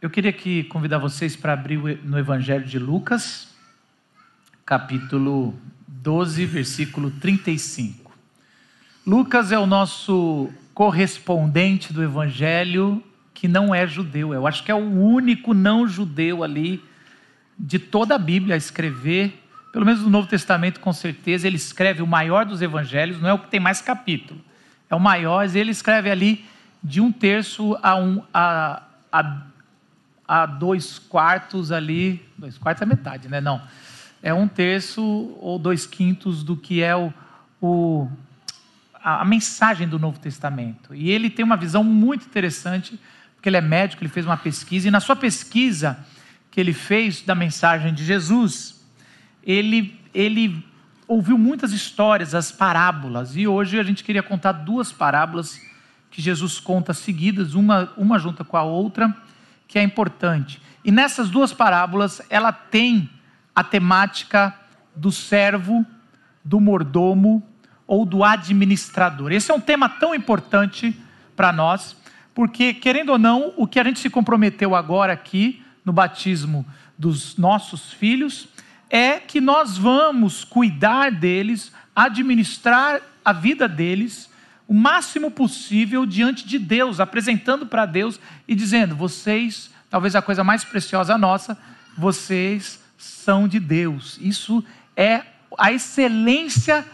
Eu queria que convidar vocês para abrir no Evangelho de Lucas, capítulo 12, versículo 35. Lucas é o nosso correspondente do Evangelho que não é judeu. Eu acho que é o único não judeu ali de toda a Bíblia a escrever, pelo menos no Novo Testamento, com certeza. Ele escreve o maior dos evangelhos, não é o que tem mais capítulo, é o maior, ele escreve ali de um terço a, um, a, a, a dois quartos ali. Dois quartos é metade, né? Não. É um terço ou dois quintos do que é o, o a, a mensagem do Novo Testamento. E ele tem uma visão muito interessante, porque ele é médico, ele fez uma pesquisa, e na sua pesquisa que ele fez da mensagem de Jesus, ele, ele ouviu muitas histórias, as parábolas, e hoje a gente queria contar duas parábolas que Jesus conta seguidas, uma, uma junta com a outra, que é importante. E nessas duas parábolas, ela tem a temática do servo, do mordomo ou do administrador. Esse é um tema tão importante para nós, porque, querendo ou não, o que a gente se comprometeu agora aqui, no batismo dos nossos filhos, é que nós vamos cuidar deles, administrar a vida deles o máximo possível diante de Deus, apresentando para Deus e dizendo: vocês, talvez a coisa mais preciosa nossa, vocês são de Deus. Isso é a excelência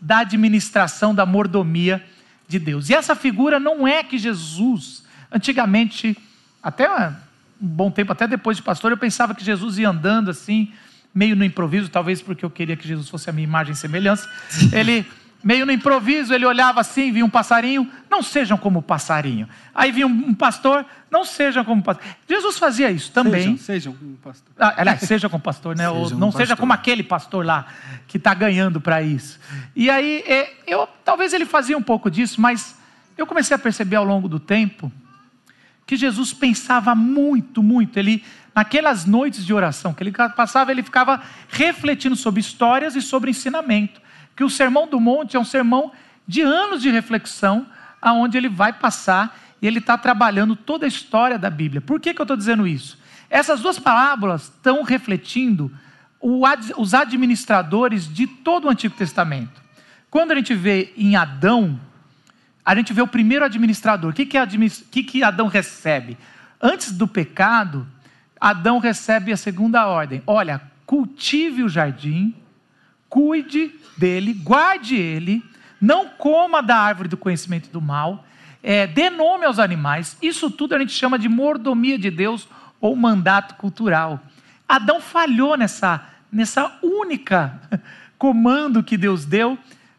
da administração, da mordomia de Deus. E essa figura não é que Jesus, antigamente, até um bom tempo, até depois de pastor, eu pensava que Jesus ia andando assim, meio no improviso, talvez porque eu queria que Jesus fosse a minha imagem e semelhança. Ele meio no improviso, ele olhava assim, via um passarinho, não sejam como passarinho. Aí vinha um pastor, não sejam como o pastor. Jesus fazia isso também. Sejam, sejam como pastor. Ah, aliás, seja como pastor, né? Ou não seja como aquele pastor lá que está ganhando para isso. E aí, é, eu, talvez ele fazia um pouco disso, mas eu comecei a perceber ao longo do tempo que Jesus pensava muito, muito. Ele, naquelas noites de oração que ele passava, ele ficava refletindo sobre histórias e sobre ensinamento que o Sermão do Monte é um sermão de anos de reflexão, aonde ele vai passar e ele está trabalhando toda a história da Bíblia. Por que, que eu estou dizendo isso? Essas duas parábolas estão refletindo os administradores de todo o Antigo Testamento. Quando a gente vê em Adão, a gente vê o primeiro administrador. O que, que, que, que Adão recebe? Antes do pecado, Adão recebe a segunda ordem: olha, cultive o jardim, cuide dele, guarde ele, não coma da árvore do conhecimento do mal, é, dê nome aos animais. Isso tudo a gente chama de mordomia de Deus ou mandato cultural. Adão falhou nessa, nessa única comando que Deus deu.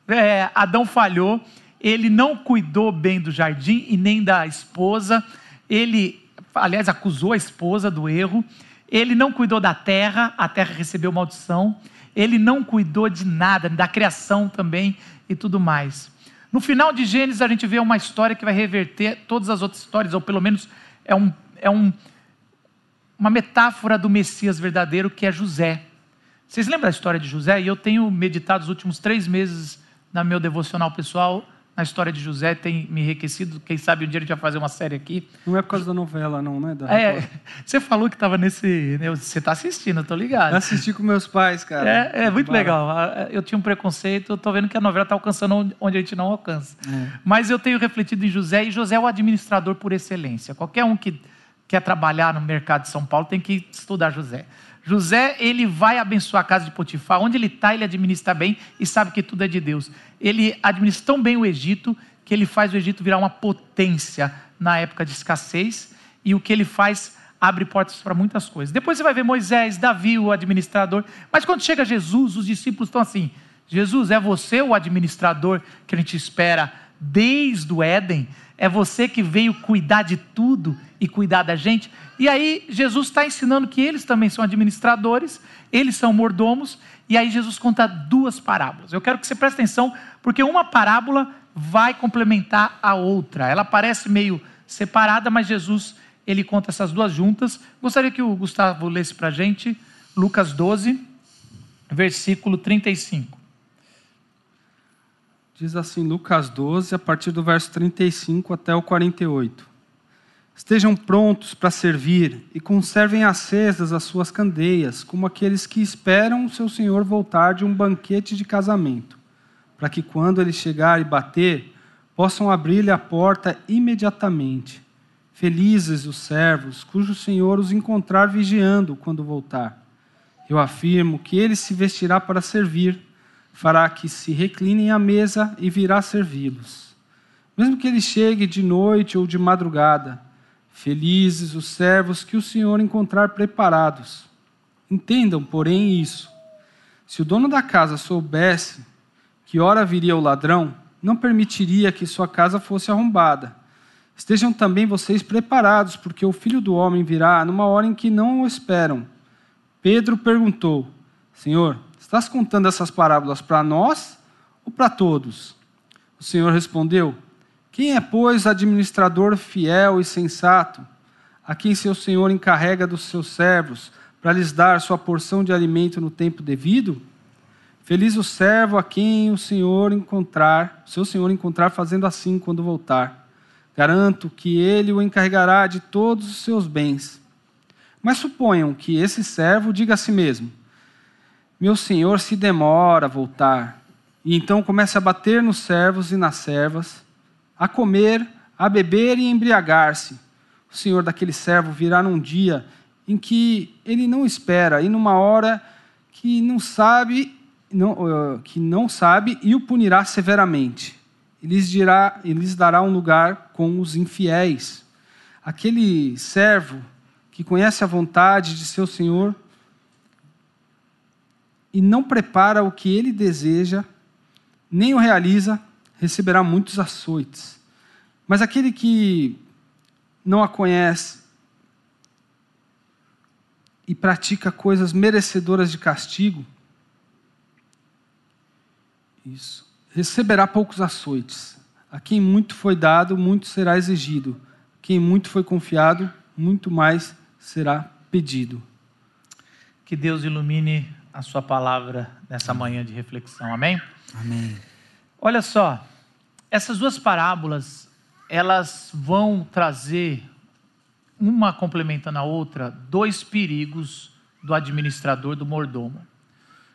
É, Adão falhou, ele não cuidou bem do jardim e nem da esposa. Ele, aliás, acusou a esposa do erro. Ele não cuidou da terra, a terra recebeu maldição ele não cuidou de nada, da criação também e tudo mais. No final de Gênesis, a gente vê uma história que vai reverter todas as outras histórias, ou pelo menos é, um, é um, uma metáfora do Messias verdadeiro, que é José. Vocês lembram da história de José? E eu tenho meditado os últimos três meses na meu devocional pessoal na história de José tem me enriquecido. Quem sabe um dia a gente vai fazer uma série aqui. Não é por causa da novela, não, né? Da é, você falou que estava nesse. Né, você está assistindo, eu tô ligado. Eu assisti com meus pais, cara. É, é muito legal. Eu tinha um preconceito, eu tô vendo que a novela está alcançando onde a gente não alcança. É. Mas eu tenho refletido em José, e José é o administrador por excelência. Qualquer um que quer trabalhar no mercado de São Paulo tem que estudar José. José, ele vai abençoar a casa de Potifar. Onde ele está, ele administra bem e sabe que tudo é de Deus. Ele administra tão bem o Egito que ele faz o Egito virar uma potência na época de escassez. E o que ele faz abre portas para muitas coisas. Depois você vai ver Moisés, Davi, o administrador. Mas quando chega Jesus, os discípulos estão assim: Jesus, é você o administrador que a gente espera desde o Éden? É você que veio cuidar de tudo e cuidar da gente? E aí Jesus está ensinando que eles também são administradores, eles são mordomos, e aí Jesus conta duas parábolas. Eu quero que você preste atenção, porque uma parábola vai complementar a outra. Ela parece meio separada, mas Jesus ele conta essas duas juntas. Gostaria que o Gustavo lesse para a gente Lucas 12, versículo 35. Diz assim, Lucas 12, a partir do verso 35 até o 48. Estejam prontos para servir e conservem acesas as suas candeias, como aqueles que esperam o seu senhor voltar de um banquete de casamento, para que quando ele chegar e bater, possam abrir-lhe a porta imediatamente. Felizes os servos cujo senhor os encontrar vigiando quando voltar. Eu afirmo que ele se vestirá para servir, fará que se reclinem à mesa e virá servi-los. Mesmo que ele chegue de noite ou de madrugada, Felizes os servos que o Senhor encontrar preparados. Entendam, porém, isso. Se o dono da casa soubesse que hora viria o ladrão, não permitiria que sua casa fosse arrombada. Estejam também vocês preparados, porque o filho do homem virá numa hora em que não o esperam. Pedro perguntou: Senhor, estás contando essas parábolas para nós ou para todos? O Senhor respondeu: quem é, pois, administrador fiel e sensato, a quem seu senhor encarrega dos seus servos, para lhes dar sua porção de alimento no tempo devido? Feliz o servo a quem o senhor encontrar, seu senhor encontrar fazendo assim quando voltar. Garanto que ele o encarregará de todos os seus bens. Mas suponham que esse servo diga a si mesmo: Meu senhor se demora a voltar. E então comece a bater nos servos e nas servas a comer, a beber e embriagar-se. O senhor daquele servo virá num dia em que ele não espera e numa hora que não sabe, não, uh, que não sabe e o punirá severamente. E lhes, dirá, e lhes dará um lugar com os infiéis. Aquele servo que conhece a vontade de seu senhor e não prepara o que ele deseja, nem o realiza, receberá muitos açoites. Mas aquele que não a conhece e pratica coisas merecedoras de castigo, isso, receberá poucos açoites. A quem muito foi dado, muito será exigido. Quem muito foi confiado, muito mais será pedido. Que Deus ilumine a sua palavra nessa manhã de reflexão. Amém? Amém. Olha só, essas duas parábolas, elas vão trazer, uma complementando a outra, dois perigos do administrador, do mordomo.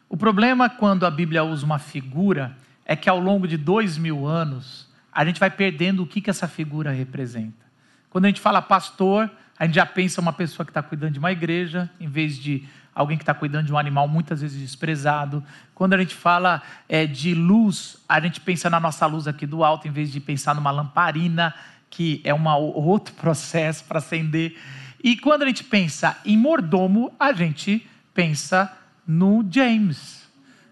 O problema quando a Bíblia usa uma figura é que ao longo de dois mil anos, a gente vai perdendo o que, que essa figura representa. Quando a gente fala pastor, a gente já pensa uma pessoa que está cuidando de uma igreja, em vez de alguém que está cuidando de um animal muitas vezes desprezado. Quando a gente fala é, de luz, a gente pensa na nossa luz aqui do alto, em vez de pensar numa lamparina, que é um outro processo para acender. E quando a gente pensa em mordomo, a gente pensa no James,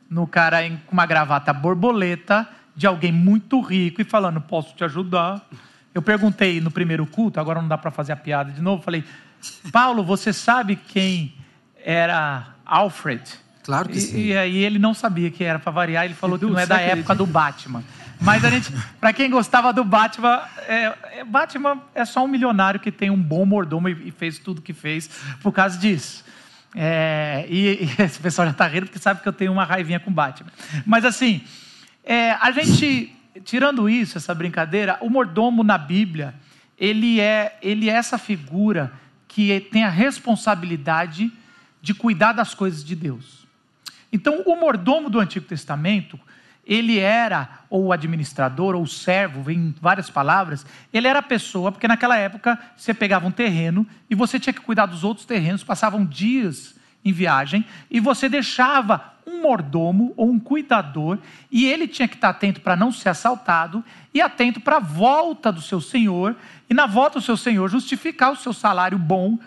no cara com uma gravata borboleta, de alguém muito rico e falando: Posso te ajudar? Eu perguntei no primeiro culto, agora não dá para fazer a piada de novo. Falei: Paulo, você sabe quem era Alfred. Claro que e, sim. E aí ele não sabia que era para variar, ele falou que não é da época do Batman. Mas a gente, para quem gostava do Batman, é, é, Batman é só um milionário que tem um bom mordomo e, e fez tudo que fez por causa disso. É, e, e, esse pessoal já está rindo porque sabe que eu tenho uma raivinha com Batman. Mas assim, é, a gente, tirando isso, essa brincadeira, o mordomo na Bíblia, ele é, ele é essa figura que tem a responsabilidade de cuidar das coisas de Deus. Então, o mordomo do Antigo Testamento, ele era, ou o administrador, ou servo, vem várias palavras, ele era a pessoa, porque naquela época você pegava um terreno e você tinha que cuidar dos outros terrenos, passavam dias em viagem, e você deixava um mordomo ou um cuidador, e ele tinha que estar atento para não ser assaltado, e atento para a volta do seu senhor, e na volta do seu senhor justificar o seu salário bom,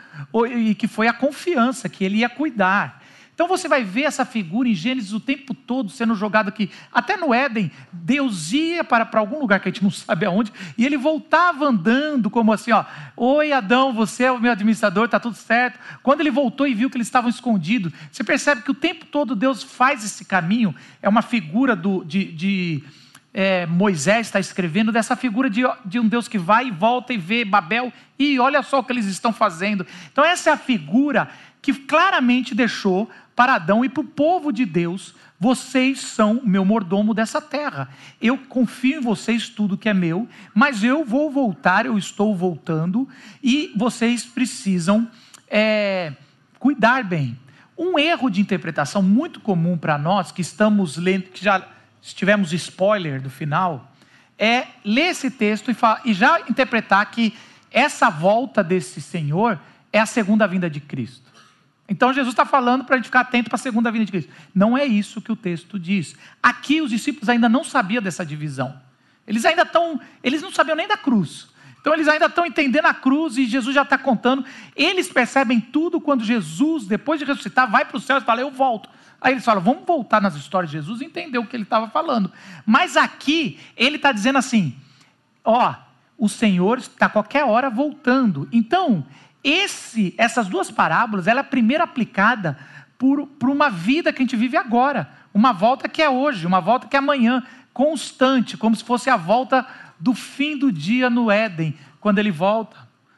e que foi a confiança que ele ia cuidar. Então você vai ver essa figura em Gênesis o tempo todo sendo jogado aqui. Até no Éden, Deus ia para, para algum lugar que a gente não sabe aonde, e ele voltava andando, como assim: ó, Oi Adão, você é o meu administrador, está tudo certo. Quando ele voltou e viu que eles estavam escondidos, você percebe que o tempo todo Deus faz esse caminho, é uma figura do, de, de é, Moisés está escrevendo dessa figura de, de um Deus que vai e volta e vê Babel e olha só o que eles estão fazendo. Então, essa é a figura que claramente deixou para Adão e para o povo de Deus: vocês são meu mordomo dessa terra. Eu confio em vocês tudo que é meu, mas eu vou voltar, eu estou voltando e vocês precisam é, cuidar bem. Um erro de interpretação muito comum para nós que estamos lendo, que já tivemos spoiler do final, é ler esse texto e, falar, e já interpretar que essa volta desse Senhor é a segunda vinda de Cristo. Então Jesus está falando para a gente ficar atento para a segunda vinda de Cristo. Não é isso que o texto diz. Aqui os discípulos ainda não sabiam dessa divisão. Eles ainda estão, eles não sabiam nem da cruz. Então eles ainda estão entendendo a cruz e Jesus já está contando. Eles percebem tudo quando Jesus, depois de ressuscitar, vai para o céu e fala: Eu volto. Aí eles falam: Vamos voltar nas histórias de Jesus e entender o que ele estava falando. Mas aqui ele está dizendo assim: Ó, o Senhor está a qualquer hora voltando. Então esse, essas duas parábolas, ela é a primeira aplicada por, por uma vida que a gente vive agora, uma volta que é hoje, uma volta que é amanhã, constante, como se fosse a volta do fim do dia no Éden, quando ele volta.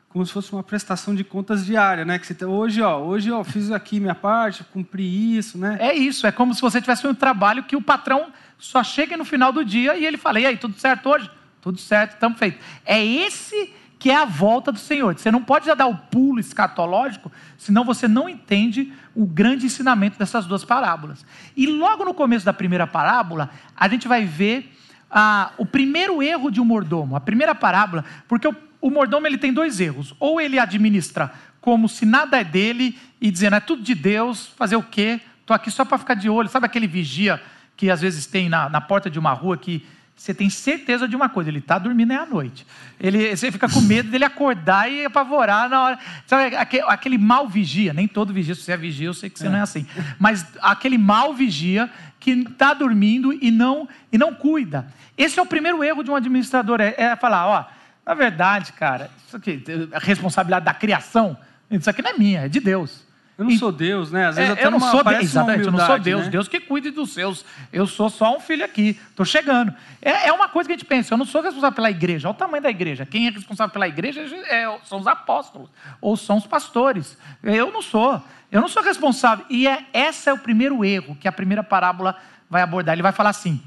Como se fosse uma prestação de contas diária, né? Que você tem, hoje, ó, hoje ó, fiz aqui minha parte, cumpri isso, né? É isso, é como se você tivesse um trabalho que o patrão só chega no final do dia e ele fala: "E aí, tudo certo hoje?" Tudo certo, estamos feitos. É esse que é a volta do Senhor. Você não pode já dar o pulo escatológico, senão você não entende o grande ensinamento dessas duas parábolas. E logo no começo da primeira parábola, a gente vai ver ah, o primeiro erro de um mordomo, a primeira parábola, porque o, o mordomo ele tem dois erros. Ou ele administra como se nada é dele e dizendo é tudo de Deus, fazer o quê? Estou aqui só para ficar de olho. Sabe aquele vigia que às vezes tem na, na porta de uma rua que você tem certeza de uma coisa, ele está dormindo é à noite. Ele, você fica com medo dele acordar e apavorar na hora. Sabe, aquele, aquele mal vigia, nem todo vigia, se você é vigia, eu sei que você é. não é assim. Mas aquele mal vigia que está dormindo e não, e não cuida. Esse é o primeiro erro de um administrador, é, é falar, ó, na verdade, cara, isso aqui, a responsabilidade da criação, isso aqui não é minha, é de Deus. Eu não sou Deus, né? Às vezes é, até eu não numa, sou Deus, exatamente, eu não sou Deus. né? Deus que cuide dos seus. Eu sou só um filho aqui. Estou chegando. É, é, uma coisa que a gente pensa. Eu não sou responsável pela igreja. Olha o tamanho da igreja. Quem é responsável pela igreja é, são os apóstolos ou são os pastores. Eu não sou. Eu não sou responsável. E é, esse é o primeiro erro que a primeira parábola vai abordar. Ele vai falar assim: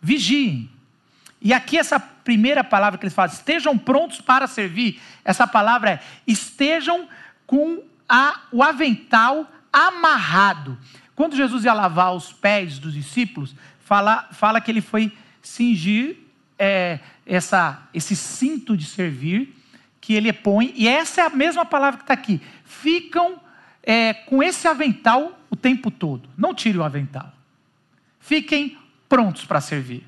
vigiem. E aqui essa primeira palavra que ele fala, estejam prontos para servir. Essa palavra é estejam com a, o avental amarrado. Quando Jesus ia lavar os pés dos discípulos, fala, fala que ele foi cingir é, essa, esse cinto de servir que ele põe, e essa é a mesma palavra que está aqui. Ficam é, com esse avental o tempo todo. Não tire o avental. Fiquem prontos para servir.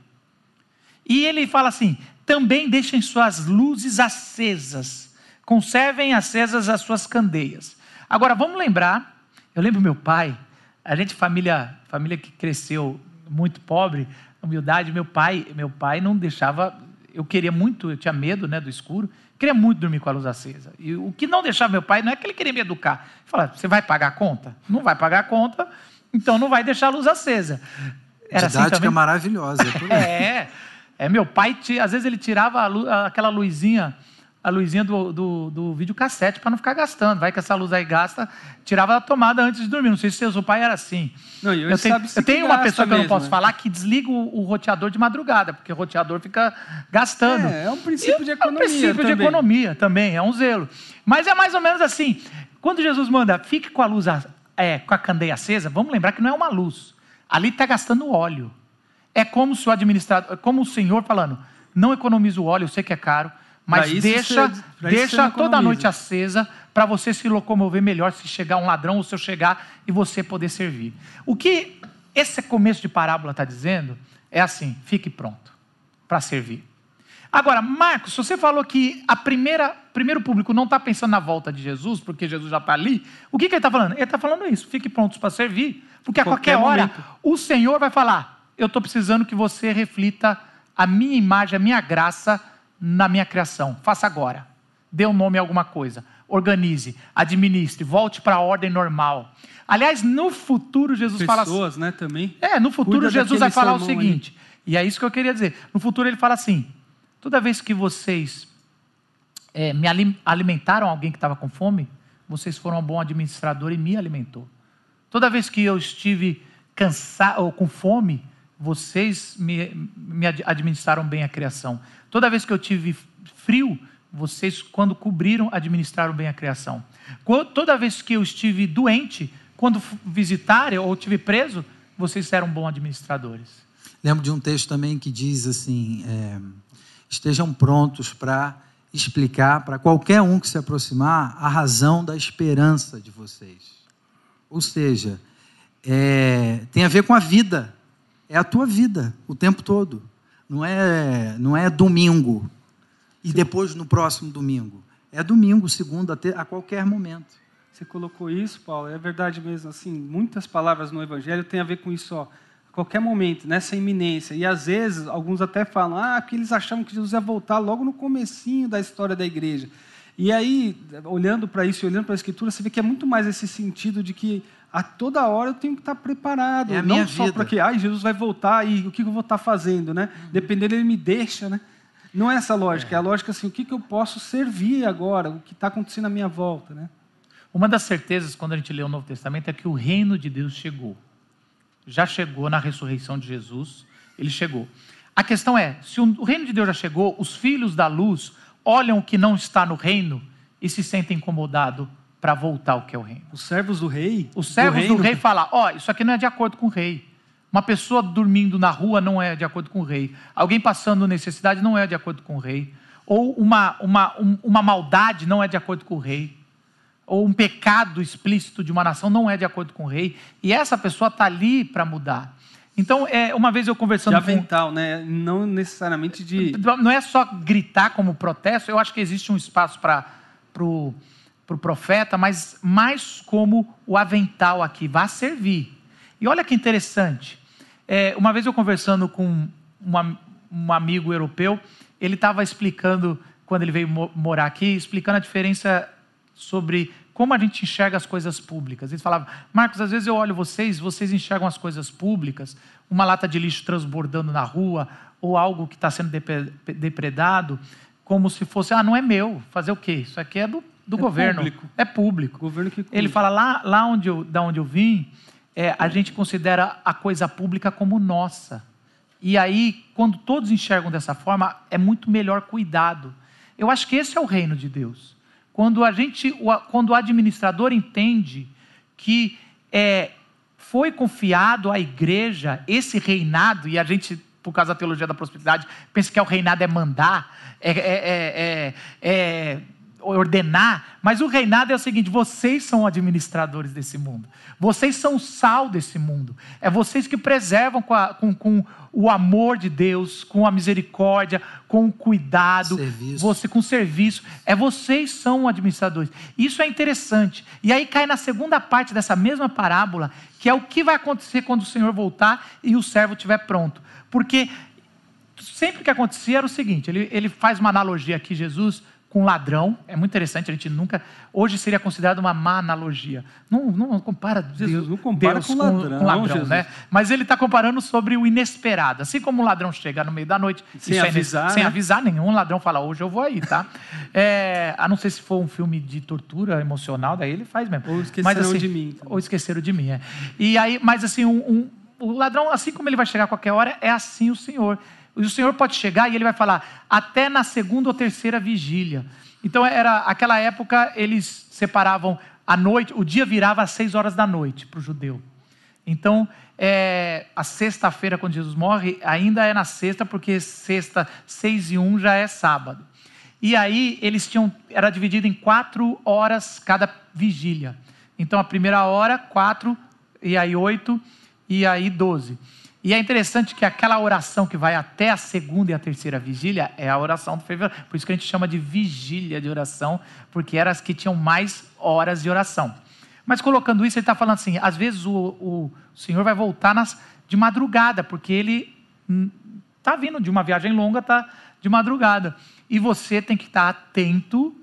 E ele fala assim: também deixem suas luzes acesas, conservem acesas as suas candeias. Agora vamos lembrar eu lembro meu pai, a gente família, família que cresceu muito pobre, humildade, meu pai, meu pai não deixava, eu queria muito, eu tinha medo, né, do escuro, queria muito dormir com a luz acesa. E o que não deixava meu pai não é que ele queria me educar. Ele falava, você vai pagar a conta? Não vai pagar a conta, então não vai deixar a luz acesa. Era assim Didática assim maravilhosa. é, é, meu pai, às vezes ele tirava luz, aquela luzinha a luzinha do, do, do videocassete para não ficar gastando. Vai que essa luz aí gasta, tirava da tomada antes de dormir. Não sei se seu pai era assim. Não, eu, tenho, eu tenho uma pessoa que eu não posso né? falar que desliga o, o, roteador de madrugada, porque o roteador fica gastando. É, é um princípio e, de economia. É um princípio também. de economia também, é um zelo. Mas é mais ou menos assim. Quando Jesus manda, fique com a luz, é, com a candeia acesa, vamos lembrar que não é uma luz. Ali está gastando óleo. É como se o administrador, como o senhor falando, não economiza o óleo, eu sei que é caro mas deixa, você, deixa toda a noite acesa para você se locomover melhor se chegar um ladrão ou se eu chegar e você poder servir. O que esse começo de parábola está dizendo é assim: fique pronto para servir. Agora, Marcos, você falou que a primeira primeiro público não está pensando na volta de Jesus, porque Jesus já está ali. O que, que ele está falando? Ele está falando isso: fique prontos para servir, porque a qualquer, qualquer hora momento. o Senhor vai falar: eu estou precisando que você reflita a minha imagem, a minha graça na minha criação. Faça agora. Dê um nome a alguma coisa. Organize, administre, volte para a ordem normal. Aliás, no futuro Jesus Pessoas, fala. Pessoas, né, também. É, no futuro Cuida Jesus vai falar o seguinte: E é isso que eu queria dizer. No futuro ele fala assim: toda vez que vocês é, me alimentaram alguém que estava com fome, vocês foram um bom administrador e me alimentou. Toda vez que eu estive cansado ou com fome, vocês me, me administraram bem a criação. Toda vez que eu tive frio, vocês, quando cobriram, administraram bem a criação. Toda vez que eu estive doente, quando visitaram ou estive preso, vocês eram bons administradores. Lembro de um texto também que diz assim: é, estejam prontos para explicar para qualquer um que se aproximar a razão da esperança de vocês. Ou seja, é, tem a ver com a vida, é a tua vida o tempo todo. Não é, não é domingo e depois no próximo domingo. É domingo, segunda, a qualquer momento. Você colocou isso, Paulo, é verdade mesmo. Assim, muitas palavras no Evangelho têm a ver com isso. Ó qualquer momento, nessa iminência. E às vezes alguns até falam, ah, que eles achavam que Jesus ia voltar logo no comecinho da história da igreja. E aí, olhando para isso e olhando para a Escritura, você vê que é muito mais esse sentido de que a toda hora eu tenho que estar preparado. É não só para que ah, Jesus vai voltar e o que eu vou estar fazendo, né? Uhum. Dependendo, ele me deixa, né? Não é essa lógica, é, é a lógica assim, o que, que eu posso servir agora, o que está acontecendo à minha volta, né? Uma das certezas, quando a gente lê o Novo Testamento, é que o reino de Deus chegou já chegou na ressurreição de Jesus, ele chegou. A questão é: se o reino de Deus já chegou, os filhos da luz olham o que não está no reino e se sentem incomodados para voltar ao que é o reino. Os servos do rei? Os servos do, do rei falam: ó, oh, isso aqui não é de acordo com o rei. Uma pessoa dormindo na rua não é de acordo com o rei. Alguém passando necessidade não é de acordo com o rei. Ou uma, uma, um, uma maldade não é de acordo com o rei ou um pecado explícito de uma nação não é de acordo com o rei, e essa pessoa está ali para mudar. Então, é, uma vez eu conversando de avental, com... né? Não necessariamente de. Não é só gritar como protesto, eu acho que existe um espaço para o pro profeta, mas mais como o avental aqui, vá servir. E olha que interessante. É, uma vez eu conversando com uma, um amigo europeu, ele estava explicando, quando ele veio morar aqui, explicando a diferença sobre como a gente enxerga as coisas públicas. Eles falavam, Marcos, às vezes eu olho vocês, vocês enxergam as coisas públicas, uma lata de lixo transbordando na rua, ou algo que está sendo depredado, como se fosse, ah, não é meu, fazer o quê? Isso aqui é do, do é governo. Público. É público. Governo que Ele fala, lá, lá onde eu, da onde eu vim, é, a gente considera a coisa pública como nossa. E aí, quando todos enxergam dessa forma, é muito melhor cuidado. Eu acho que esse é o reino de Deus. Quando a gente, quando o administrador entende que é, foi confiado à igreja esse reinado, e a gente, por causa da teologia da prosperidade, pensa que é o reinado é mandar, é, é, é, é ordenar, mas o reinado é o seguinte: vocês são administradores desse mundo, vocês são o sal desse mundo, é vocês que preservam com, a, com, com o amor de Deus, com a misericórdia, com o cuidado, serviço. você com serviço, é vocês são administradores. Isso é interessante. E aí cai na segunda parte dessa mesma parábola, que é o que vai acontecer quando o Senhor voltar e o servo estiver pronto. Porque sempre que acontecia era o seguinte, ele, ele faz uma analogia aqui, Jesus, com ladrão. É muito interessante, a gente nunca. Hoje seria considerado uma má analogia. Não, não compara Deus, não compara Deus com ladrão, com ladrão né? Mas ele está comparando sobre o inesperado. Assim como um ladrão chega no meio da noite sem, é avisar, sem né? avisar nenhum, ladrão fala: hoje eu vou aí, tá? é, a não ser se for um filme de tortura emocional, daí ele faz mesmo. Ou esqueceram mas, assim, de mim. Também. Ou esqueceram de mim, é. E aí, mas assim, um, um, o ladrão, assim como ele vai chegar a qualquer hora, é assim o Senhor. O Senhor pode chegar e ele vai falar, até na segunda ou terceira vigília. Então era aquela época eles separavam a noite, o dia virava às seis horas da noite para o judeu. Então é, a sexta-feira quando Jesus morre ainda é na sexta porque sexta seis e um já é sábado. E aí eles tinham era dividido em quatro horas cada vigília. Então a primeira hora quatro e aí oito e aí doze. E é interessante que aquela oração que vai até a segunda e a terceira vigília é a oração do fervor. Por isso que a gente chama de vigília de oração, porque eram as que tinham mais horas de oração. Mas colocando isso, ele está falando assim: às vezes o, o Senhor vai voltar nas, de madrugada, porque ele está vindo de uma viagem longa, está de madrugada. E você tem que estar atento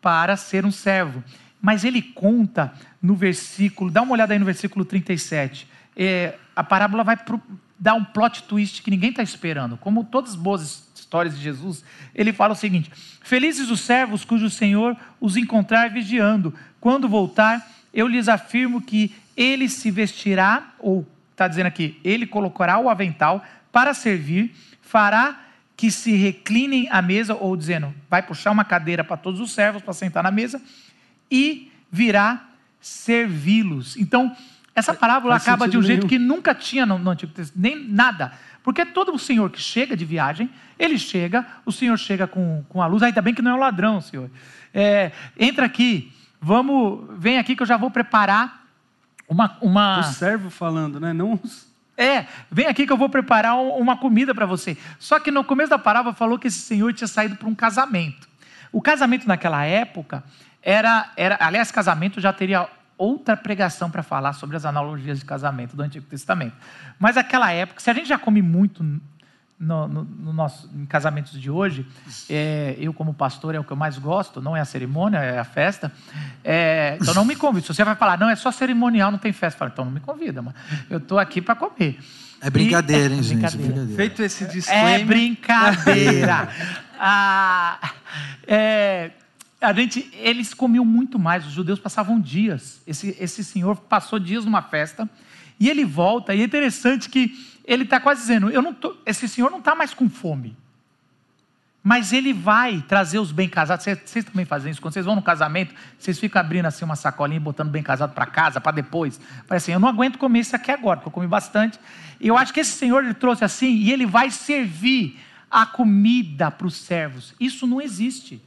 para ser um servo. Mas ele conta no versículo, dá uma olhada aí no versículo 37 é, a parábola vai dá um plot twist que ninguém está esperando. Como todas as boas histórias de Jesus, ele fala o seguinte: Felizes os servos cujo Senhor os encontrar vigiando. Quando voltar, eu lhes afirmo que ele se vestirá, ou está dizendo aqui, ele colocará o avental para servir, fará que se reclinem à mesa, ou dizendo, vai puxar uma cadeira para todos os servos para sentar na mesa, e virá servi-los. Então, essa parábola Faz acaba de um jeito nenhum. que nunca tinha no, no Antigo Testamento, nem nada. Porque todo o senhor que chega de viagem, ele chega, o senhor chega com, com a luz, ainda bem que não é um ladrão, senhor. É, entra aqui, vamos, vem aqui que eu já vou preparar uma. uma O servo falando, né? Não os... é, vem aqui que eu vou preparar um- uma comida para você. Só que no começo da parábola falou que esse senhor tinha saído para um casamento. O casamento naquela época era, era aliás, casamento já teria outra pregação para falar sobre as analogias de casamento do Antigo Testamento. Mas naquela época, se a gente já come muito no, no- no nosso, em casamentos de hoje, é, eu como pastor é o que eu mais gosto, não é a cerimônia, é a festa. É, então não me convida. Se você vai falar, não, é só cerimonial, não tem festa, fala, então não me convida, mano. Eu estou aqui para comer. É brincadeira, E- hein, gente? brincadeira. Brincadeira. Feito esse É disclaimer. brincadeira. Ah, é, a gente, eles comiam muito mais, os judeus passavam dias. Esse, esse senhor passou dias numa festa e ele volta, e é interessante que ele está quase dizendo: eu não tô, esse senhor não está mais com fome. Mas ele vai trazer os bem casados. Vocês, vocês também fazem isso. Quando vocês vão no casamento, vocês ficam abrindo assim uma sacolinha e botando bem casado para casa, para depois. Parece assim, eu não aguento comer isso aqui agora, porque eu comi bastante. E eu acho que esse senhor ele trouxe assim, e ele vai servir a comida para os servos. Isso não existe.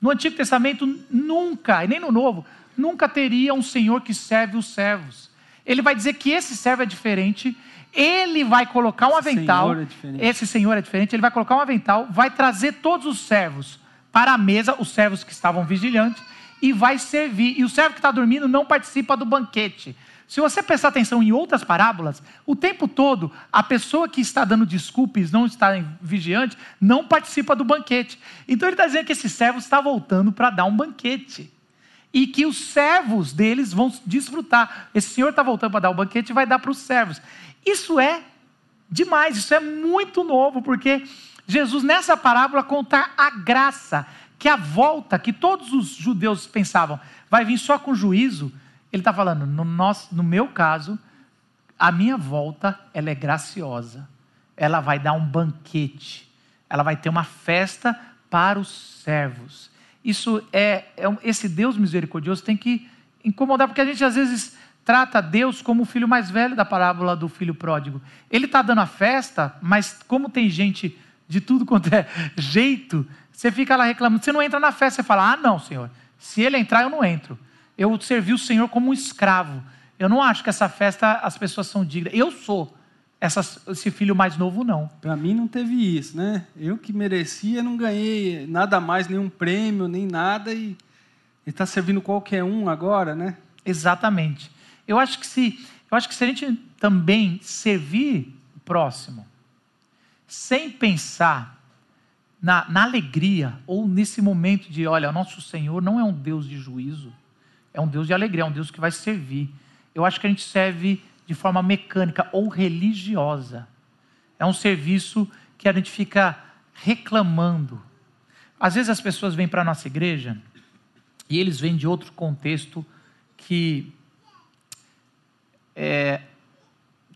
No Antigo Testamento, nunca, e nem no Novo, nunca teria um senhor que serve os servos. Ele vai dizer que esse servo é diferente, ele vai colocar um avental. senhor é. Esse senhor é diferente, ele vai colocar um avental, vai trazer todos os servos para a mesa, os servos que estavam vigilantes, e vai servir. E o servo que está dormindo não participa do banquete. Se você prestar atenção em outras parábolas, o tempo todo, a pessoa que está dando desculpas, não está vigiante, não participa do banquete. Então ele está dizendo que esse servo está voltando para dar um banquete. E que os servos deles vão desfrutar. Esse senhor está voltando para dar o banquete e vai dar para os servos. Isso é demais, isso é muito novo, porque Jesus, nessa parábola, conta a graça, que a volta que todos os judeus pensavam vai vir só com juízo. Ele está falando, no, nosso, no meu caso, a minha volta ela é graciosa. Ela vai dar um banquete. Ela vai ter uma festa para os servos. Isso é, é esse Deus misericordioso tem que incomodar, porque a gente às vezes trata Deus como o filho mais velho da parábola do filho pródigo. Ele está dando a festa, mas como tem gente de tudo quanto é jeito, você fica lá reclamando. Você não entra na festa, você fala: Ah, não, Senhor. Se ele entrar, eu não entro. Eu servi o Senhor como um escravo. Eu não acho que essa festa as pessoas são dignas. Eu sou essas- esse filho mais novo, não. Para mim não teve isso, né? Eu que merecia, não ganhei nada mais, nenhum prêmio, nem nada, e está servindo qualquer um agora, né? Exatamente. Eu acho que se, eu acho que se a gente também servir o próximo, sem pensar na, na alegria ou nesse momento de, olha, nosso Senhor não é um Deus de juízo, é um Deus de alegria, é um Deus que vai servir. Eu acho que a gente serve de forma mecânica ou religiosa. É um serviço que a gente fica reclamando. Às vezes as pessoas vêm para a nossa igreja e eles vêm de outro contexto que é,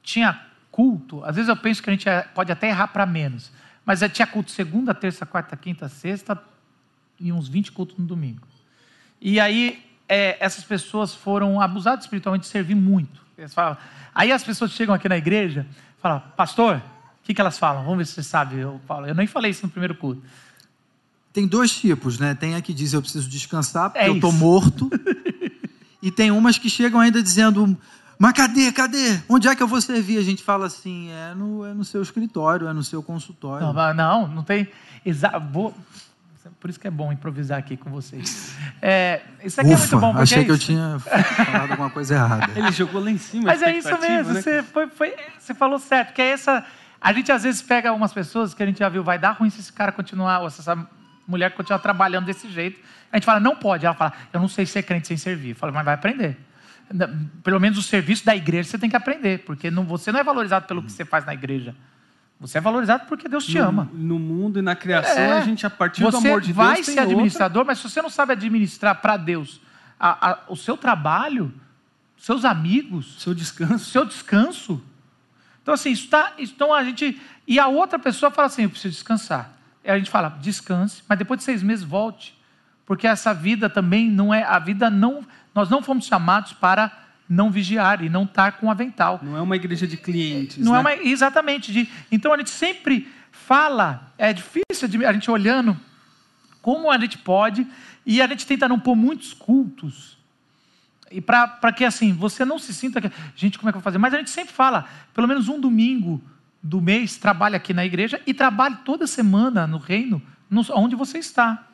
tinha culto. Às vezes eu penso que a gente é- pode até errar para menos, mas é, tinha culto segunda, terça, quarta, quinta, sexta e uns 20 cultos no domingo. E aí é, essas pessoas foram abusadas espiritualmente de servir muito. Falam- aí as pessoas chegam aqui na igreja e falam, pastor, o que, que elas falam? Vamos ver se você sabe. Eu, falo, eu nem falei isso no primeiro culto. Tem dois tipos, né? Tem a que diz eu preciso descansar porque É eu isso. morto. e tem umas que chegam ainda dizendo, mas cadê, cadê? Onde é que eu vou servir? A gente fala assim, é no, é no seu escritório, é no seu consultório. Não, não, não tem. Exa... Vou... Por isso que é bom improvisar aqui com vocês. É, isso aqui é muito Ufa, bom, porque achei é que eu tinha falado alguma coisa errada. Ele jogou lá em cima. Mas a é isso mesmo, né? você, foi, foi- você falou certo, que é essa. A gente às vezes pega umas pessoas que a gente já viu, vai dar ruim se esse cara continuar, ou se essa mulher continuar trabalhando desse jeito. A gente fala, não pode. Ela fala, eu não sei ser crente sem servir. Eu falo, mas vai aprender. pelo menos o serviço da igreja você tem que aprender, porque não, você não é valorizado pelo que você faz na igreja. Você é valorizado porque Deus te no, ama. No mundo e na criação, É. a gente, a partir você do amor de vai Deus, ser tem outra. administrador, mas se você não sabe administrar para Deus a- a- o seu trabalho, seus amigos, Seu descanso. seu descanso. Então, assim, isso tá, então a gente. E a outra pessoa fala assim: eu preciso descansar. Aí a gente fala, descanse, mas depois de seis meses volte. Porque essa vida também não é. A vida não. Nós não fomos chamados para não vigiar e não estar com avental. Não é uma igreja de clientes. Não né? é uma, exatamente. de- então a gente sempre fala, é difícil de- a gente olhando como a gente pode, e a gente tenta não pôr muitos cultos. E para que assim, você não se sinta que. Gente, como é que eu vou fazer? Mas a gente sempre fala, pelo menos um domingo do mês, trabalha aqui na igreja e trabalhe toda semana no reino, no- onde você está.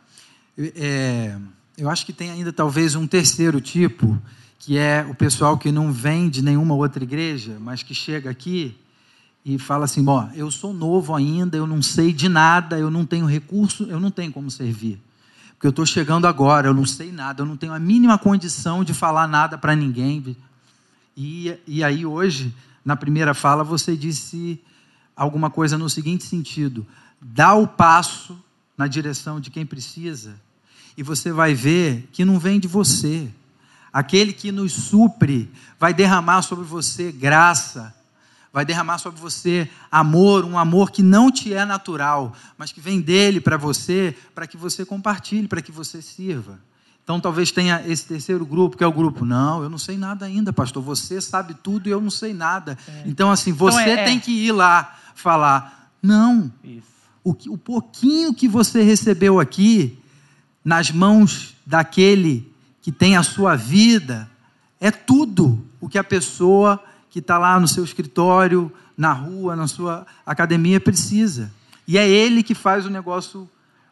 É, eu acho que tem ainda talvez um terceiro tipo, que é o pessoal que não vem de nenhuma outra igreja, mas que chega aqui e fala assim: Bom, eu sou novo ainda, eu não sei de nada, eu não tenho recurso, eu não tenho como servir. Porque eu estou chegando agora, eu não sei nada, eu não tenho a mínima condição de falar nada para ninguém. E, e aí, hoje, na primeira fala, você disse alguma coisa no seguinte sentido: dá o passo na direção de quem precisa, e você vai ver que não vem de você. Aquele que nos supre vai derramar sobre você graça, vai derramar sobre você amor, um amor que não te é natural, mas que vem dele para você, para que você compartilhe, para que você sirva. Então talvez tenha esse terceiro grupo, que é o grupo, não, eu não sei nada ainda, pastor, você sabe tudo e eu não sei nada. Então assim, você é- é. tem que ir lá falar, não, o, que- o pouquinho que você recebeu aqui, nas mãos daquele que tem a sua vida, é tudo o que a pessoa que está lá no seu escritório, na rua, na sua academia precisa. E é ele que faz o negócio.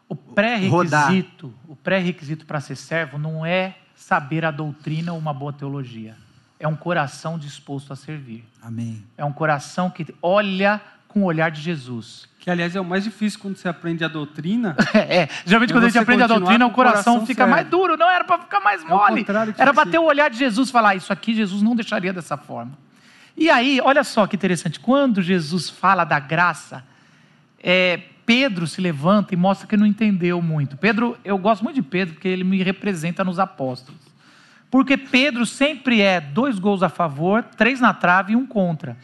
O pré-requisito, o pré-requisito para ser servo não é saber a doutrina ou uma boa teologia. É um coração disposto a servir. Amém. É um coração que olha com o olhar de Jesus. Que, aliás, é o mais difícil quando você aprende a doutrina. É, geralmente É quando a gente aprende a doutrina, o coração, coração fica sério. mais duro. Não era para ficar mais o mole. que Era tinha para que ter o olhar de Jesus e falar: Isso aqui Jesus não deixaria dessa forma. E aí, olha só que interessante. Quando Jesus fala da graça, é, Pedro se levanta e mostra que não entendeu muito. Pedro, eu gosto muito de Pedro porque ele me representa nos apóstolos. Porque Pedro sempre é dois gols a favor, três na trave e um contra.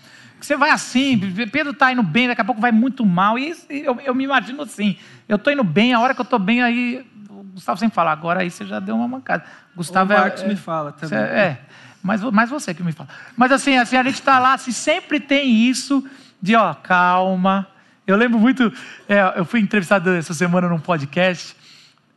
Você vai assim, Pedro está indo bem, daqui a pouco vai muito mal. E eu, eu me imagino assim: eu estou indo bem, a hora que eu estou bem, aí. O Gustavo sempre fala, agora aí você já deu uma mancada. Gustavo o é- Marcos é, me fala também. Cê- É, mas, mas você que me fala. Mas assim, assim a gente está lá, assim, sempre tem isso de, ó, calma. Eu lembro muito, é, eu fui entrevistado essa semana num podcast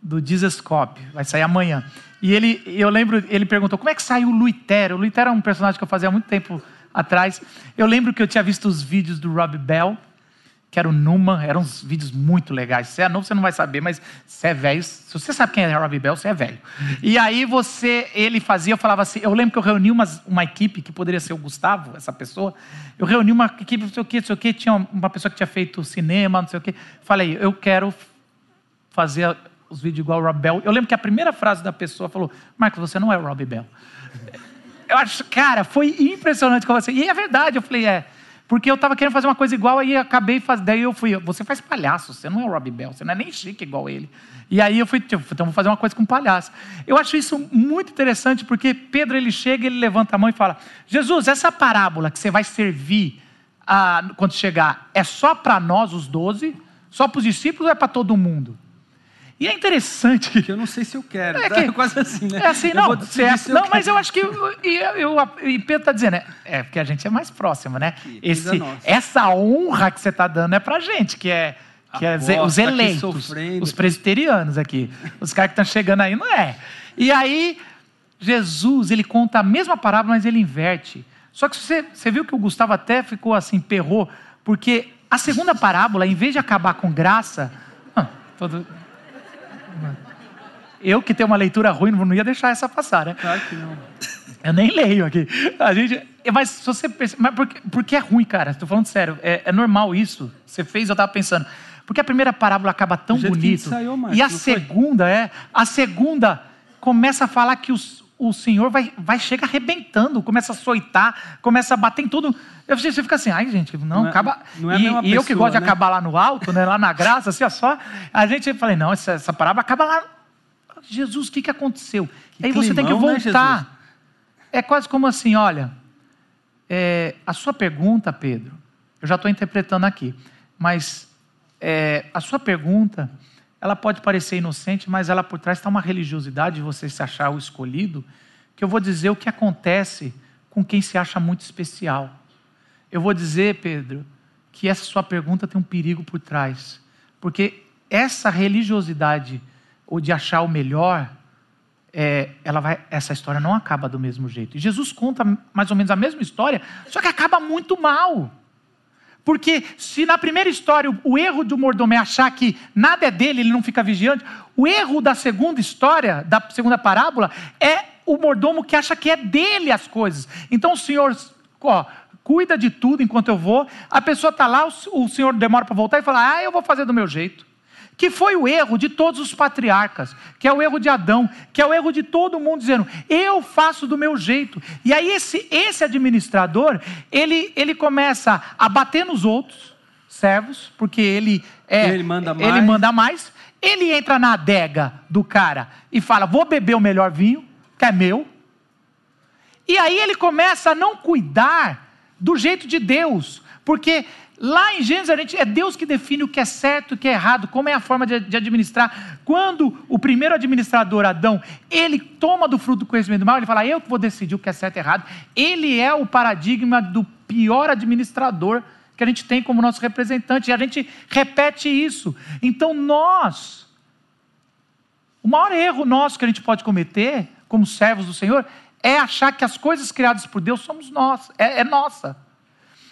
do Cop, vai sair amanhã. E ele, eu lembro, ele perguntou, como é que saiu o Luitero? O Luitero é um personagem que eu fazia há muito tempo atrás. Eu lembro que eu tinha visto os vídeos do Rob Bell, que era o Numa, eram uns vídeos muito legais. Se é novo, você não vai saber, mas se é velho, se você sabe quem é Robbie Bell, você é velho. E aí você, ele fazia, eu falava assim, eu lembro que eu reuni umas, uma equipe, que poderia ser o Gustavo, essa pessoa, eu reuni uma equipe, não sei o que, não sei o que, tinha uma pessoa que tinha feito cinema, não sei o que, falei, eu quero fazer os vídeos igual o Rob Bell. Eu lembro que a primeira frase da pessoa falou, Marcos, você não é o Robbie Bell. Eu acho, cara, foi impressionante como assim. E é verdade, eu falei, é. Porque eu estava querendo fazer uma coisa igual, aí acabei fazendo. Daí eu fui, você faz palhaço, você não é o Robbie Bell, você não é nem chique igual ele. E aí eu fui, tipo, então vou fazer uma coisa com palhaço. Eu acho isso muito interessante, porque Pedro ele chega, ele levanta a mão e fala: Jesus, essa parábola que você vai servir quando chegar, é só para nós, os doze? Só para os discípulos ou é para todo mundo? E é interessante eu não sei se eu quero. É tá? que- quase assim, né? é assim, não, certo. não mas eu acho que. E, eu, e Pedro está dizendo, é, é porque a gente é mais próximo, né? Esse, essa honra que você está dando é para gente, que é, que é os eleitos, os presbiterianos aqui. Os caras que estão chegando aí, não é. E aí, Jesus, ele conta a mesma parábola, mas ele inverte. Só que você, você viu que o Gustavo até ficou assim, perrou, porque a segunda parábola, em vez de acabar com graça. ah, todo- eu que tenho uma leitura ruim, não ia deixar essa passar, né? Claro que não. Eu nem leio aqui. A gente, mas se você perce- mas porque, porque é ruim, cara. Estou falando sério. É, é normal isso. Você fez, eu estava pensando. Porque a primeira parábola acaba tão bonito. ensaiou, Marcos, e a não foi? segunda é, a segunda começa a falar que os, o senhor vai, vai chegar arrebentando, começa a soitar, começa a bater em tudo. Eu, você fica assim, ai gente, não, Não é- acaba. não é e e eu que pessoa, gosto de né? acabar lá no alto, né, lá na graça, assim, ó, só. A gente falei, não, essa, essa parábola acaba lá. Jesus, o que, que aconteceu? Que Aí você tem que climão, né, voltar. Jesus? é quase como assim, olha, é, a sua pergunta, Pedro, eu já estou interpretando aqui, mas é, a sua pergunta, ela pode parecer inocente, mas ela por trás está uma religiosidade de você se achar o escolhido, que eu vou dizer o que acontece com quem se acha muito especial. Eu vou dizer, Pedro, que essa sua pergunta tem um perigo por trás, porque essa religiosidade ou de achar o melhor, é, ela vai, essa história não acaba do mesmo jeito. E Jesus conta mais ou menos a mesma história, só que acaba muito mal. Porque se na primeira história o, erro do mordomo é achar que nada é dele, ele não fica vigiante, o erro da segunda história, da segunda parábola, é o mordomo que acha que é dele as coisas. Então o Senhor, ó, cuida de tudo enquanto eu vou, a pessoa está lá, o Senhor demora para voltar e fala, ah, eu vou fazer do meu jeito que foi o erro de todos os patriarcas, que é o erro de Adão, que é o erro de todo mundo dizendo, eu faço do meu jeito. E aí esse, esse administrador, ele, ele começa a bater nos outros servos, porque ele é Ele manda ele mais. manda mais. Ele entra na adega do cara e fala: "Vou beber o melhor vinho, que é meu". E aí ele começa a não cuidar do jeito de Deus, porque lá em Gênesis a gente, é Deus que define o que é certo e o que é errado, como é a forma de, de administrar. Quando o primeiro administrador, Adão, ele toma do fruto do conhecimento do mal, ele fala, eu que vou decidir o que é certo e errado. Ele é o paradigma do pior administrador que a gente tem como nosso representante, e a gente repete isso. Então nós, o maior erro nosso que a gente pode cometer, como servos do Senhor, é achar que as coisas criadas por Deus somos nós, é, é nossa.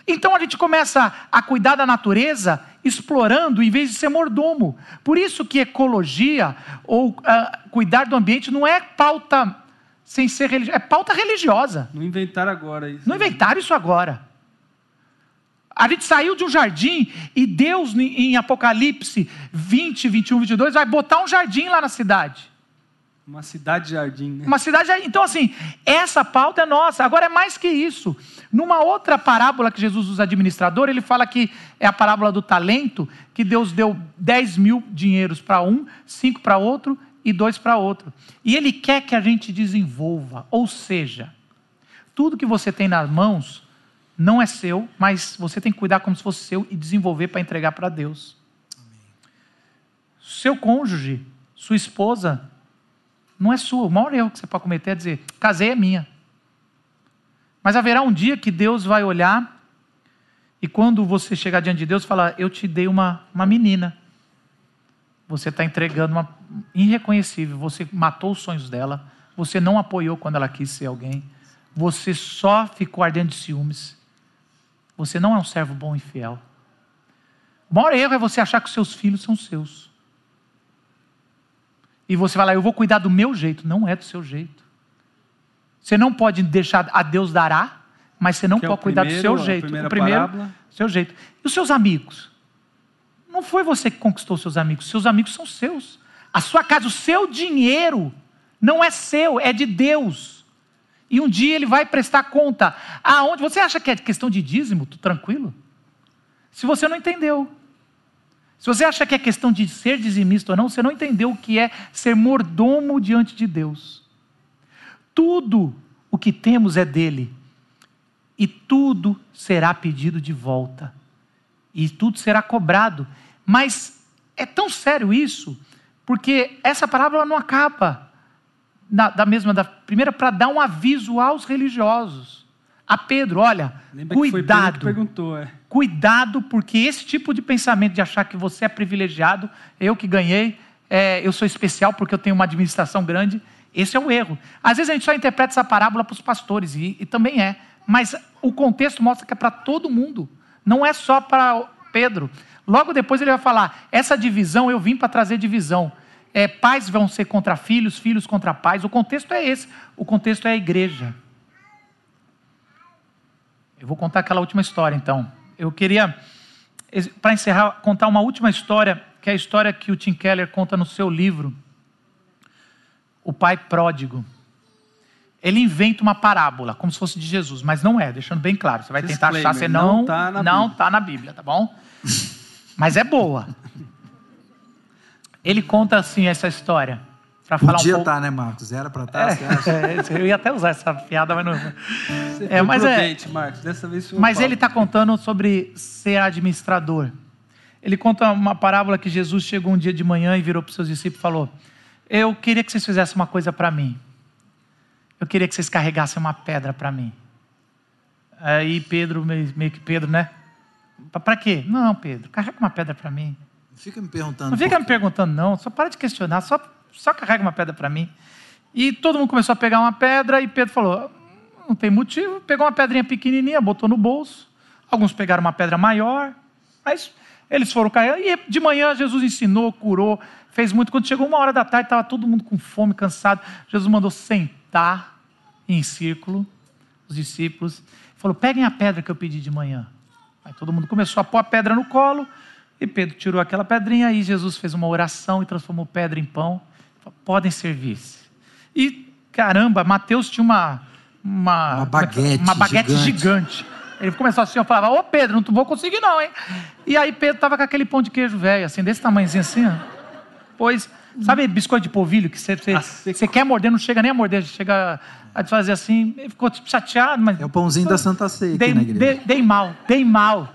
Então a gente começa a cuidar da natureza explorando em vez de ser mordomo. Por isso que ecologia ou ah, cuidar do ambiente não é pauta sem ser religiosa, é pauta religiosa. Não inventaram agora isso. Não inventaram isso agora. A gente saiu de um jardim e Deus, em Apocalipse 20, 21, 22, vai botar um jardim lá na cidade. Uma cidade jardim, né? Uma cidade. Então, assim, essa pauta é nossa. Agora é mais que isso. Numa outra parábola que Jesus usa administrador, ele fala que é a parábola do talento, que Deus deu 10 mil dinheiros para um, cinco para outro e dois para outro. E ele quer que a gente desenvolva. Ou seja, tudo que você tem nas mãos não é seu, mas você tem que cuidar como se fosse seu e desenvolver para entregar para Deus. Seu cônjuge, sua esposa, não é sua. O maior erro que você pode cometer é dizer: casei é minha. Mas haverá um dia que Deus vai olhar e quando você chegar diante de Deus, falar: Eu te dei uma, uma menina. Você está entregando uma irreconhecível. Você matou os sonhos dela. Você não apoiou quando ela quis ser alguém. Você só ficou ardendo de ciúmes. Você não é um servo bom e fiel. O maior erro é você achar que os seus filhos são seus. E você vai lá, eu vou cuidar do meu jeito. Não é do seu jeito. Você não pode deixar a Deus dará, mas você não Que é pode o cuidar do primeiro, seu a jeito. o primeiro, parábola. seu jeito. E os seus amigos? Não foi você que conquistou seus amigos. Seus amigos são seus. A sua casa, o seu dinheiro não é seu, é de Deus. E um dia ele vai prestar conta. Aonde? Você acha que é questão de dízimo? Tô tranquilo? Se você não entendeu. Se você acha que é questão de ser dizimista ou não, você não entendeu o que é ser mordomo diante de Deus. Tudo o que temos é dele. E tudo será pedido de volta. E tudo será cobrado. Mas é tão sério isso, porque essa parábola não acaba da mesma da primeira para dar um aviso aos religiosos. A Pedro, olha, Lembra cuidado. perguntou, é. Cuidado, porque esse tipo de pensamento de achar que você é privilegiado, eu que ganhei, é, eu sou especial porque eu tenho uma administração grande, esse é o erro. Às vezes a gente só interpreta essa parábola para os pastores, e, e também é, mas o contexto mostra que é para todo mundo, não é só para Pedro. Logo depois ele vai falar: essa divisão, eu vim para trazer divisão. É, pais vão ser contra filhos, filhos contra pais. O contexto é esse, o contexto é a igreja. Eu vou contar aquela última história, então. Eu queria, para encerrar, contar uma última história, que é a história que o Tim Keller conta no seu livro, O Pai Pródigo. ele inventa uma parábola, como se fosse de Jesus, mas não é, deixando bem claro. Você vai tentar achar, você não não tá na não Bíblia. tá na Bíblia, tá bom? Mas é boa. Ele conta assim essa história para falar Podia um pouco. estar, né, Marcos? Era para estar, você acha? É, eu ia até usar essa piada, mas não. Você É, mas é- Marcos. Dessa vez Mas ele está contando sobre ser administrador. Ele conta uma parábola que Jesus chegou um dia de manhã e virou para os seus discípulos e falou: Eu queria que vocês fizessem uma coisa para mim. Eu queria que vocês carregassem uma pedra para mim. Aí Pedro, meio, que Pedro, né? Para quê? Não, Pedro, carrega uma pedra para mim. Não fica me perguntando. Não fica me perguntando, não. Só para de questionar. Só, só carrega uma pedra para mim. E todo mundo começou a pegar uma pedra e Pedro falou: não tem motivo. Pegou uma pedrinha pequenininha, botou no bolso. Alguns pegaram uma pedra maior. Mas eles foram carregando. E de manhã Jesus ensinou, curou, fez muito. Quando chegou uma hora da tarde, estava todo mundo com fome, cansado. Jesus mandou sentar em círculo os discípulos. Falou: peguem a pedra que eu pedi de manhã. Aí todo mundo começou a pôr a pedra no colo. E Pedro tirou aquela pedrinha e Jesus fez uma oração e transformou pedra em pão. Podem servir-se. E caramba, Mateus tinha uma uma, Uma baguete uma baguete gigante. gigante. Ele começou assim, eu falava, ô Pedro, não vou conseguir não, hein? E aí Pedro tava com aquele pão de queijo velho, assim, desse tamanhozinho assim, ó. Pois, sabe biscoito de polvilho que você, você, Ah, você quer morder, não chega nem a morder, chega a fazer assim, ele ficou tipo, chateado, mas... É o pãozinho da Santa Ceia Dei, na igreja. dei- dei mal, dei mal.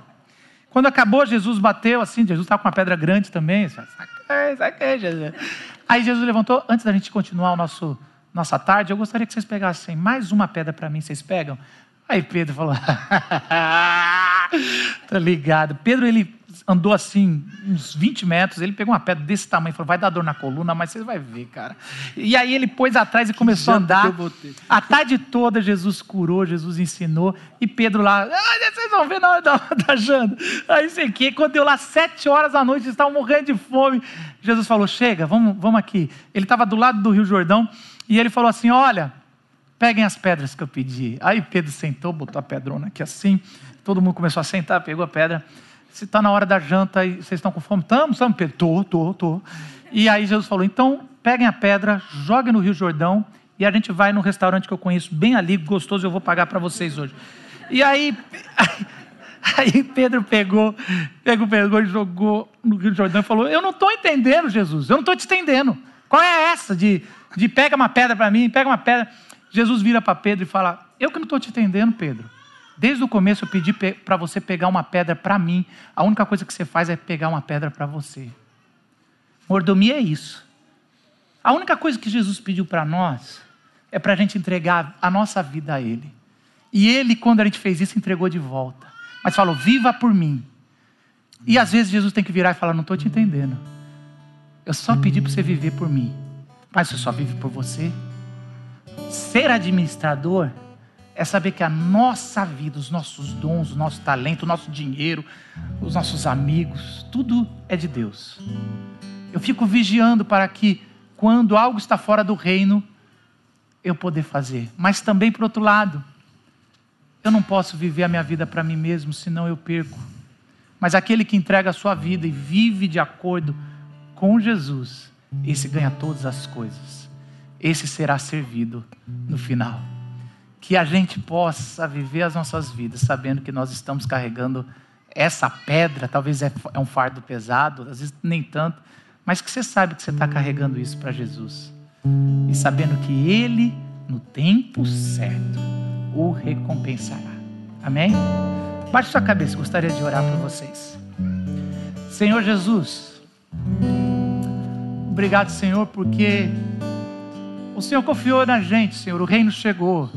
Quando acabou, Jesus bateu assim, Jesus estava com uma pedra grande também. Saquei, saquei, Jesus. Aí Jesus levantou, antes da gente continuar o nosso, nossa tarde, eu gostaria que vocês pegassem mais uma pedra para mim, vocês pegam? Aí Pedro falou, tá ligado. Pedro, ele andou assim, uns 20 metros, ele pegou uma pedra desse tamanho, falou, vai dar dor na coluna, mas você vai ver, cara. E aí ele pôs atrás e começou a que andar. A tarde toda Jesus curou, Jesus ensinou, e Pedro lá, ah, vocês vão ver na hora da, da janta. Aí sei o quê, quando deu lá sete horas da noite, eles estavam morrendo de fome. Jesus falou: chega, vamos, vamos aqui. Ele estava do lado do Rio Jordão, e ele falou assim: olha, peguem as pedras que eu pedi. Aí Pedro sentou, botou a pedrona aqui assim, todo mundo começou a sentar, pegou a pedra. Se está na hora da janta e vocês estão com fome, estamos, estamos, Pedro. Tô, tô. E aí Jesus falou: então peguem a pedra, joguem no Rio Jordão e a gente vai num restaurante que eu conheço bem ali, gostoso, eu vou pagar para vocês hoje. E aí, aí Pedro pegou, pegou, pegou e jogou no Rio Jordão e falou: Eu não estou entendendo, Jesus, eu não estou te entendendo. Qual é essa de, de pega uma pedra para mim, pega uma pedra? Jesus vira para Pedro e fala: Eu que não estou te entendendo, Pedro. Desde o começo eu pedi para você pegar uma pedra para mim. A única coisa que você faz é pegar uma pedra para você. Mordomia é isso. A única coisa que Jesus pediu para nós é para a gente entregar a nossa vida a Ele. E Ele, quando a gente fez isso, entregou de volta. Mas falou: viva por mim. E às vezes Jesus tem que virar e falar: não estou te entendendo. Eu só pedi para você viver por mim. Mas você só vive por você? Ser administrador é saber que a nossa vida, os nossos dons, o nosso talento, o nosso dinheiro, os nossos amigos, tudo é de Deus. Eu fico vigiando para que, quando algo está fora do reino, eu poder fazer. Mas também, por outro lado, eu não posso viver a minha vida para mim mesmo, senão eu perco. Mas aquele que entrega a sua vida e vive de acordo com Jesus, esse ganha todas as coisas. Esse será servido no final. Que a gente possa viver as nossas vidas sabendo que nós estamos carregando essa pedra, talvez é é um fardo pesado, às vezes nem tanto, mas que você sabe que você está carregando isso para Jesus. E sabendo que Ele, no tempo certo, o recompensará. Amém? Baixe sua cabeça, gostaria de orar por vocês. Senhor Jesus, obrigado, Senhor, porque o Senhor confiou na gente, Senhor, o reino chegou.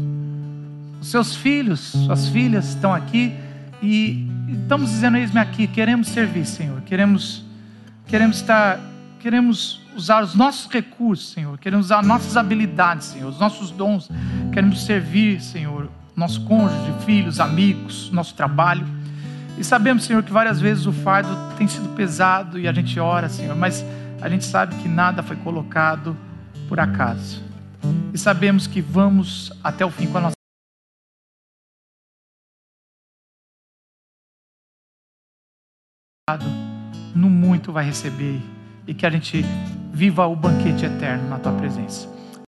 Os seus filhos, suas filhas estão aqui e estamos dizendo, eis-me aqui, queremos servir, Senhor, queremos, queremos estar, queremos usar os nossos recursos, Senhor, queremos usar nossas habilidades, Senhor, os nossos dons, queremos servir, Senhor, nosso cônjuge, filhos, amigos, nosso trabalho. E sabemos, Senhor, que várias vezes o fardo tem sido pesado e a gente ora, Senhor, mas a gente sabe que nada foi colocado por acaso. E sabemos que vamos até o fim com a nossa no muito vai receber e que a gente viva o banquete eterno na tua presença.